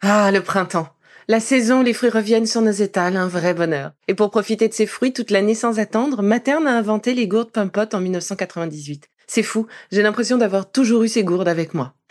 Ah, le printemps. La saison, les fruits reviennent sur nos étals, un vrai bonheur. Et pour profiter de ces fruits toute l'année sans attendre, Materne a inventé les gourdes Pimpot en 1998. C'est fou, j'ai l'impression d'avoir toujours eu ces gourdes avec moi.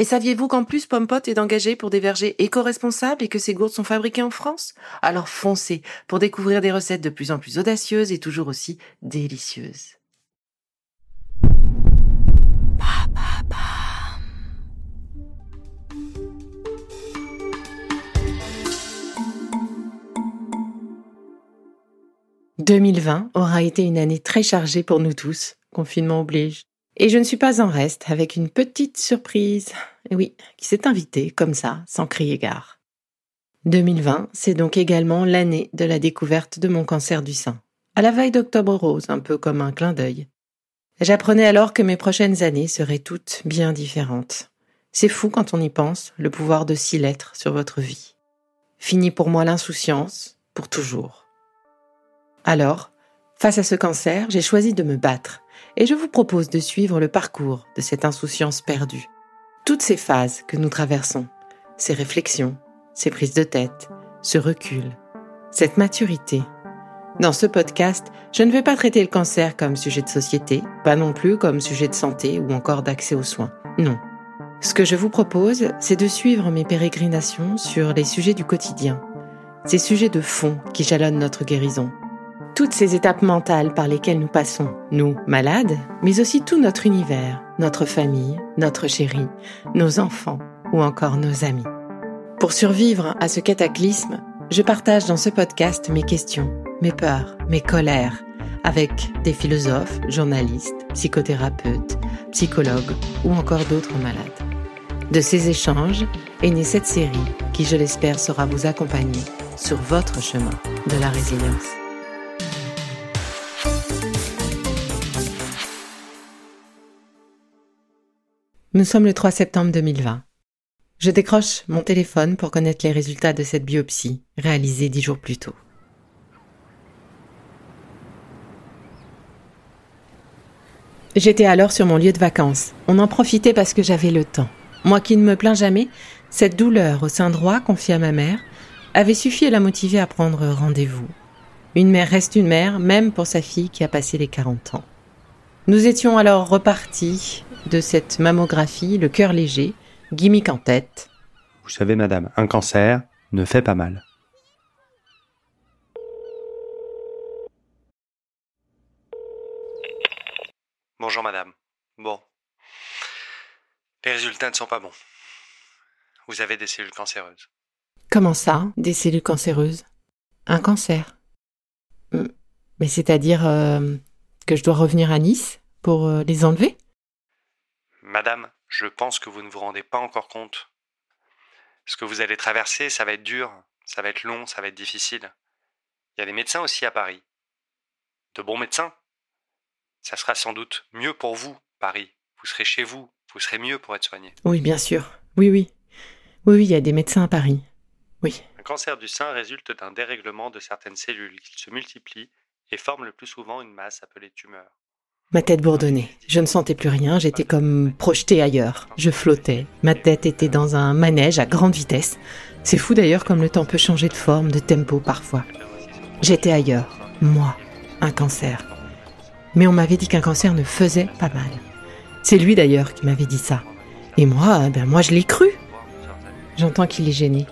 Et saviez-vous qu'en plus Pompot est engagé pour des vergers éco-responsables et que ces gourdes sont fabriquées en France? Alors foncez pour découvrir des recettes de plus en plus audacieuses et toujours aussi délicieuses. « 2020 aura été une année très chargée pour nous tous, confinement oblige. Et je ne suis pas en reste avec une petite surprise, oui, qui s'est invitée comme ça, sans crier gare. 2020, c'est donc également l'année de la découverte de mon cancer du sein. À la veille d'Octobre Rose, un peu comme un clin d'œil. J'apprenais alors que mes prochaines années seraient toutes bien différentes. C'est fou quand on y pense, le pouvoir de six lettres sur votre vie. Fini pour moi l'insouciance, pour toujours. Alors, face à ce cancer, j'ai choisi de me battre et je vous propose de suivre le parcours de cette insouciance perdue. Toutes ces phases que nous traversons, ces réflexions, ces prises de tête, ce recul, cette maturité. Dans ce podcast, je ne vais pas traiter le cancer comme sujet de société, pas non plus comme sujet de santé ou encore d'accès aux soins. Non. Ce que je vous propose, c'est de suivre mes pérégrinations sur les sujets du quotidien, ces sujets de fond qui jalonnent notre guérison, toutes ces étapes mentales par lesquelles nous passons, nous, malades, mais aussi tout notre univers, notre famille, notre chérie, nos enfants ou encore nos amis. Pour survivre à ce cataclysme, je partage dans ce podcast mes questions, mes peurs, mes colères, avec des philosophes, journalistes, psychothérapeutes, psychologues ou encore d'autres malades. De ces échanges est née cette série qui, je l'espère, saura vous accompagner sur votre chemin de la résilience. Nous sommes le 3 septembre 2020. Je décroche mon téléphone pour connaître les résultats de cette biopsie, réalisée dix jours plus tôt. J'étais alors sur mon lieu de vacances. On en profitait parce que j'avais le temps. Moi qui ne me plains jamais, cette douleur au sein droit confiée à ma mère avait suffi à la motiver à prendre rendez-vous. Une mère reste une mère, même pour sa fille qui a passé les 40 ans. Nous étions alors repartis de cette mammographie, le cœur léger, gimmick en tête. Vous savez, madame, un cancer ne fait pas mal. Bonjour, madame. Bon. Les résultats ne sont pas bons. Vous avez des cellules cancéreuses. Comment ça, des cellules cancéreuses? Un cancer Mais c'est-à-dire euh, que je dois revenir à Nice pour euh, les enlever? Madame, je pense que vous ne vous rendez pas encore compte. Ce que vous allez traverser, ça va être dur, ça va être long, ça va être difficile. Il y a des médecins aussi à Paris. De bons médecins. Ça sera sans doute mieux pour vous, Paris. Vous serez chez vous, vous serez mieux pour être soigné. Oui, bien sûr. Oui, oui. Oui, oui, il y a des médecins à Paris. Oui. Un cancer du sein résulte d'un dérèglement de certaines cellules qui se multiplient et forment le plus souvent une masse appelée tumeur. Ma tête bourdonnait. Je ne sentais plus rien, j'étais comme projetée ailleurs. Je flottais. Ma tête était dans un manège à grande vitesse. C'est fou d'ailleurs comme le temps peut changer de forme, de tempo parfois. J'étais ailleurs. Moi, un cancer. Mais on m'avait dit qu'un cancer ne faisait pas mal. C'est lui d'ailleurs qui m'avait dit ça. Et moi, ben moi je l'ai cru. J'entends qu'il est gêné.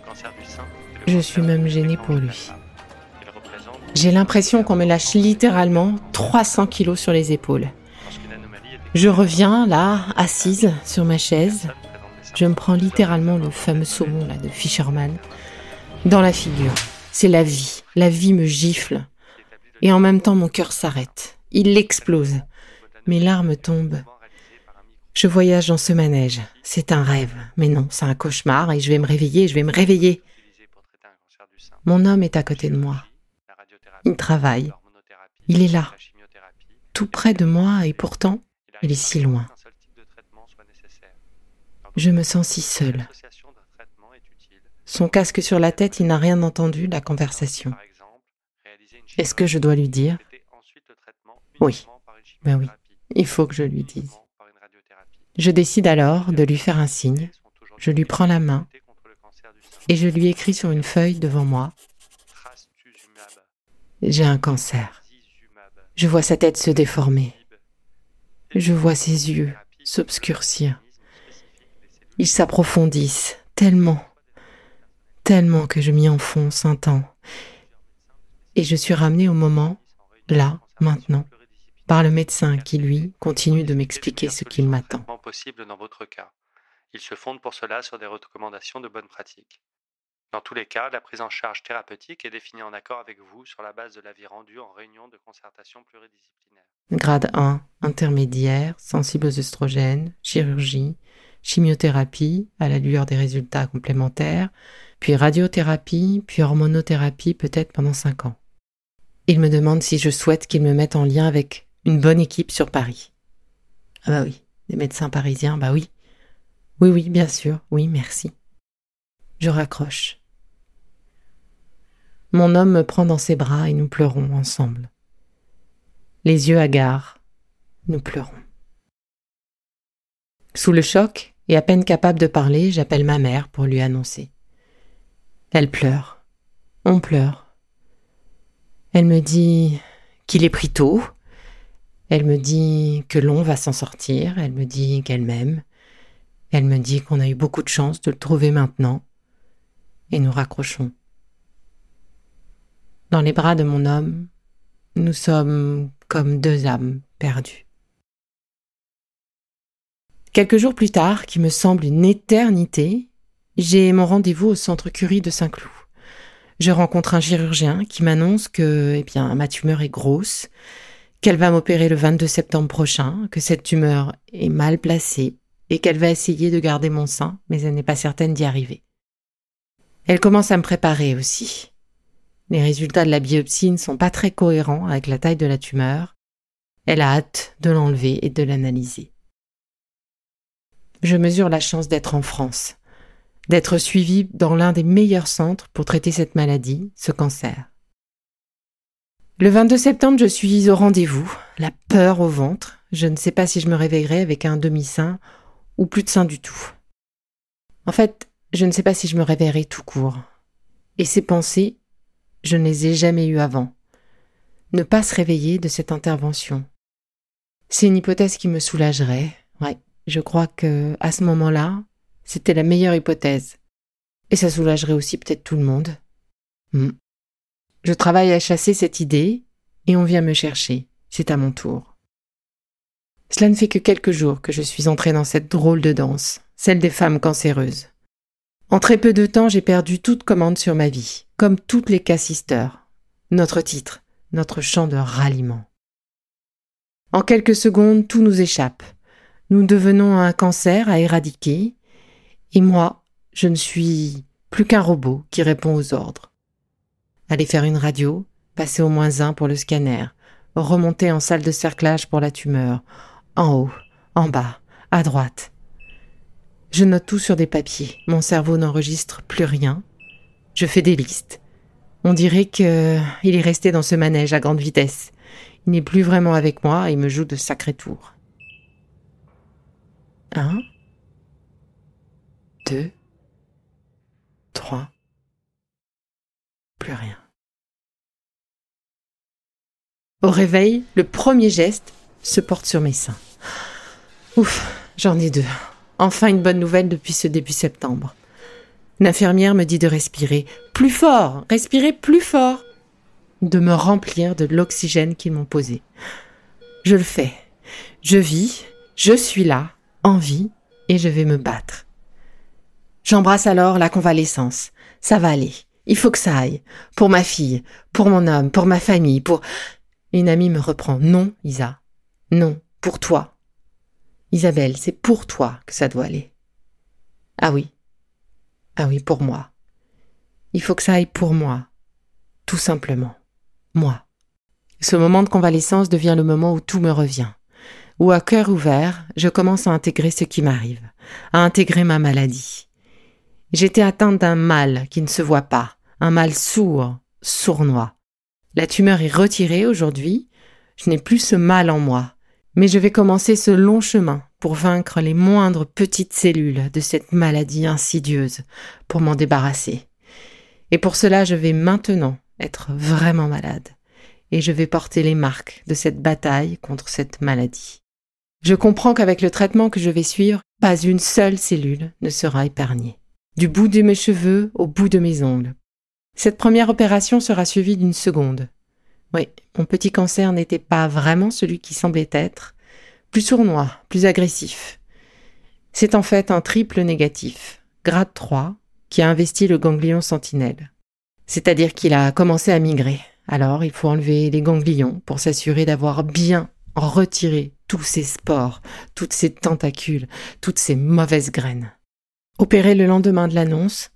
Je suis même gênée pour lui. J'ai l'impression qu'on me lâche littéralement 300 kilos sur les épaules. Je reviens là, assise sur ma chaise. Je me prends littéralement le fameux saumon là de Fisherman dans la figure. C'est la vie. La vie me gifle. Et en même temps, mon cœur s'arrête. Il explose. Mes larmes tombent. Je voyage dans ce manège. C'est un rêve. Mais non, c'est un cauchemar et je vais me réveiller, je vais me réveiller. Mon homme est à côté de moi. Il travaille. Il est là, tout près de moi, et pourtant, il est si loin. Je me sens si seule. Son casque sur la tête, il n'a rien entendu, la conversation. Est-ce que je dois lui dire? Oui. Ben oui, il faut que je lui dise. Je décide alors de lui faire un signe. Je lui prends la main et je lui écris sur une feuille devant moi. J'ai un cancer. Je vois sa tête se déformer. Je vois ses yeux s'obscurcir. Ils s'approfondissent tellement, tellement que je m'y enfonce un temps. Et je suis ramenée au moment, là, maintenant, par le médecin qui, lui, continue de m'expliquer ce qu'il m'attend. Il se fonde pour cela sur des recommandations de bonne pratique. Dans tous les cas, la prise en charge thérapeutique est définie en accord avec vous sur la base de l'avis rendu en réunion de concertation pluridisciplinaire. Grade 1, intermédiaire, sensible aux oestrogènes, chirurgie, chimiothérapie à la lueur des résultats complémentaires, puis radiothérapie, puis hormonothérapie peut-être pendant 5 ans. Il me demande si je souhaite qu'il me mette en lien avec une bonne équipe sur Paris. Ah bah oui, des médecins parisiens, bah oui. Oui, oui, bien sûr, oui, merci. Je raccroche. Mon homme me prend dans ses bras et nous pleurons ensemble. Les yeux hagards, nous pleurons. Sous le choc, et à peine capable de parler, j'appelle ma mère pour lui annoncer. Elle pleure. On pleure. Elle me dit qu'il est pris tôt. Elle me dit que l'on va s'en sortir. Elle me dit qu'elle m'aime. Elle me dit qu'on a eu beaucoup de chance de le trouver maintenant et nous raccrochons. Dans les bras de mon homme, nous sommes comme deux âmes perdues. Quelques jours plus tard, qui me semble une éternité, j'ai mon rendez-vous au centre Curie de Saint-Cloud. Je rencontre un chirurgien qui m'annonce que, eh bien, ma tumeur est grosse, qu'elle va m'opérer le 22 septembre prochain, que cette tumeur est mal placée et qu'elle va essayer de garder mon sein, mais elle n'est pas certaine d'y arriver. Elle commence à me préparer aussi. Les résultats de la biopsie ne sont pas très cohérents avec la taille de la tumeur. Elle a hâte de l'enlever et de l'analyser. Je mesure la chance d'être en France, d'être suivie dans l'un des meilleurs centres pour traiter cette maladie, ce cancer. Le 22 septembre, je suis au rendez-vous, la peur au ventre. Je ne sais pas si je me réveillerai avec un demi-sein ou plus de sein du tout. En fait, je ne sais pas si je me réveillerai tout court. Et ces pensées, je ne les ai jamais eues avant. Ne pas se réveiller de cette intervention. C'est une hypothèse qui me soulagerait. Ouais, je crois que à ce moment-là, c'était la meilleure hypothèse. Et ça soulagerait aussi peut-être tout le monde. Hmm. Je travaille à chasser cette idée et on vient me chercher. C'est à mon tour. Cela ne fait que quelques jours que je suis entrée dans cette drôle de danse, celle des femmes cancéreuses. En très peu de temps, j'ai perdu toute commande sur ma vie, comme toutes les cassisteurs. Notre titre, notre chant de ralliement. En quelques secondes, tout nous échappe. Nous devenons un cancer à éradiquer, et moi, je ne suis plus qu'un robot qui répond aux ordres. Aller faire une radio, passer au moins un pour le scanner, remonter en salle de cerclage pour la tumeur, en haut, en bas, à droite, je note tout sur des papiers. Mon cerveau n'enregistre plus rien. Je fais des listes. On dirait que il est resté dans ce manège à grande vitesse. Il n'est plus vraiment avec moi et me joue de sacrés tours. Un, deux, trois, plus rien. Au réveil, le premier geste se porte sur mes seins. Ouf, j'en ai deux. Enfin une bonne nouvelle depuis ce début septembre. L'infirmière me dit de respirer plus fort, respirer plus fort, de me remplir de l'oxygène qu'ils m'ont posé. Je le fais. Je vis, je suis là, en vie, et je vais me battre. J'embrasse alors la convalescence. Ça va aller. Il faut que ça aille. Pour ma fille, pour mon homme, pour ma famille, pour... Une amie me reprend. Non, Isa. Non, pour toi. Isabelle, c'est pour toi que ça doit aller. Ah oui. Ah oui, pour moi. Il faut que ça aille pour moi. Tout simplement. moi. Ce moment de convalescence devient le moment où tout me revient, où à cœur ouvert, je commence à intégrer ce qui m'arrive, à intégrer ma maladie. J'étais atteinte d'un mal qui ne se voit pas, un mal sourd, sournois. La tumeur est retirée aujourd'hui, je n'ai plus ce mal en moi, mais je vais commencer ce long chemin pour vaincre les moindres petites cellules de cette maladie insidieuse, pour m'en débarrasser. Et pour cela, je vais maintenant être vraiment malade, et je vais porter les marques de cette bataille contre cette maladie. Je comprends qu'avec le traitement que je vais suivre, pas une seule cellule ne sera épargnée. Du bout de mes cheveux au bout de mes ongles. Cette première opération sera suivie d'une seconde. Oui, mon petit cancer n'était pas vraiment celui qui semblait être, plus sournois, plus agressif. C'est en fait un triple négatif, grade 3, qui a investi le ganglion sentinelle. C'est-à-dire qu'il a commencé à migrer. Alors il faut enlever les ganglions pour s'assurer d'avoir bien retiré tous ces spores, toutes ces tentacules, toutes ces mauvaises graines. Opéré le lendemain de l'annonce,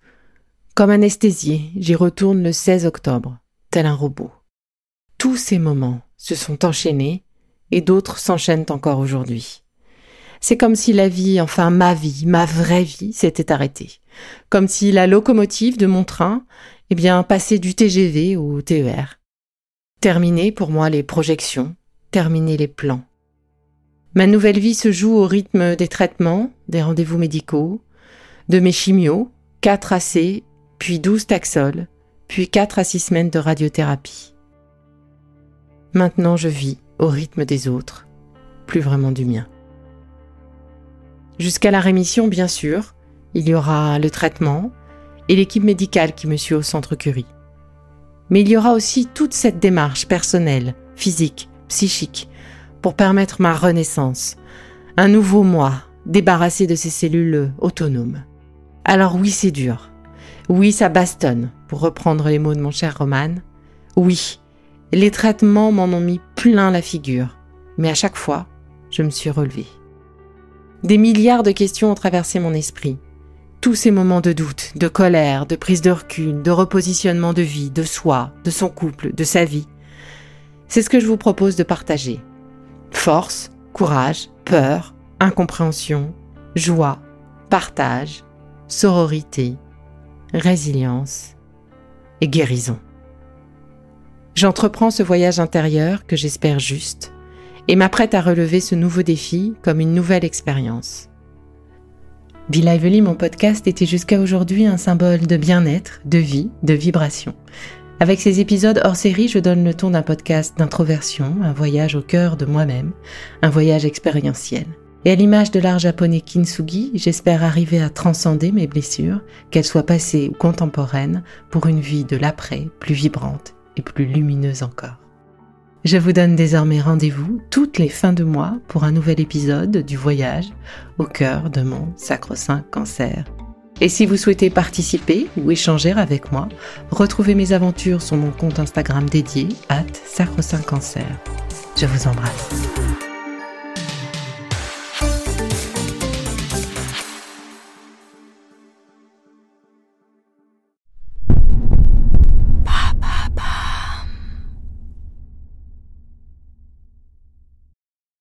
comme anesthésié, j'y retourne le 16 octobre, tel un robot. Tous ces moments se sont enchaînés et d'autres s'enchaînent encore aujourd'hui. C'est comme si la vie, enfin ma vie, ma vraie vie, s'était arrêtée. Comme si la locomotive de mon train, eh bien, passait du TGV au TER. Terminé pour moi les projections, terminé les plans. Ma nouvelle vie se joue au rythme des traitements, des rendez-vous médicaux, de mes chimios, 4 AC, puis 12 taxols, puis 4 à 6 semaines de radiothérapie. Maintenant je vis au rythme des autres, plus vraiment du mien. Jusqu'à la rémission, bien sûr, il y aura le traitement et l'équipe médicale qui me suit au centre Curie. Mais il y aura aussi toute cette démarche personnelle, physique, psychique, pour permettre ma renaissance, un nouveau moi, débarrassé de ces cellules autonomes. Alors oui, c'est dur. Oui, ça bastonne, pour reprendre les mots de mon cher Roman. Oui, les traitements m'en ont mis plein la figure, mais à chaque fois, je me suis relevée. Des milliards de questions ont traversé mon esprit. Tous ces moments de doute, de colère, de prise de recul, de repositionnement de vie, de soi, de son couple, de sa vie. C'est ce que je vous propose de partager. Force, courage, peur, incompréhension, joie, partage, sororité, résilience et guérison. J'entreprends ce voyage intérieur que j'espère juste et m'apprête à relever ce nouveau défi comme une nouvelle expérience. Be Lively, mon podcast, était jusqu'à aujourd'hui un symbole de bien-être, de vie, de vibration. Avec ces épisodes hors série, je donne le ton d'un podcast d'introversion, un voyage au cœur de moi-même, un voyage expérientiel. Et à l'image de l'art japonais kintsugi, j'espère arriver à transcender mes blessures, qu'elles soient passées ou contemporaines, pour une vie de l'après plus vibrante et plus lumineuse encore. Je vous donne désormais rendez-vous toutes les fins de mois pour un nouvel épisode du voyage au cœur de mon sacro-saint cancer. Et si vous souhaitez participer ou échanger avec moi, retrouvez mes aventures sur mon compte Instagram dédié, at sacro cancer. Je vous embrasse.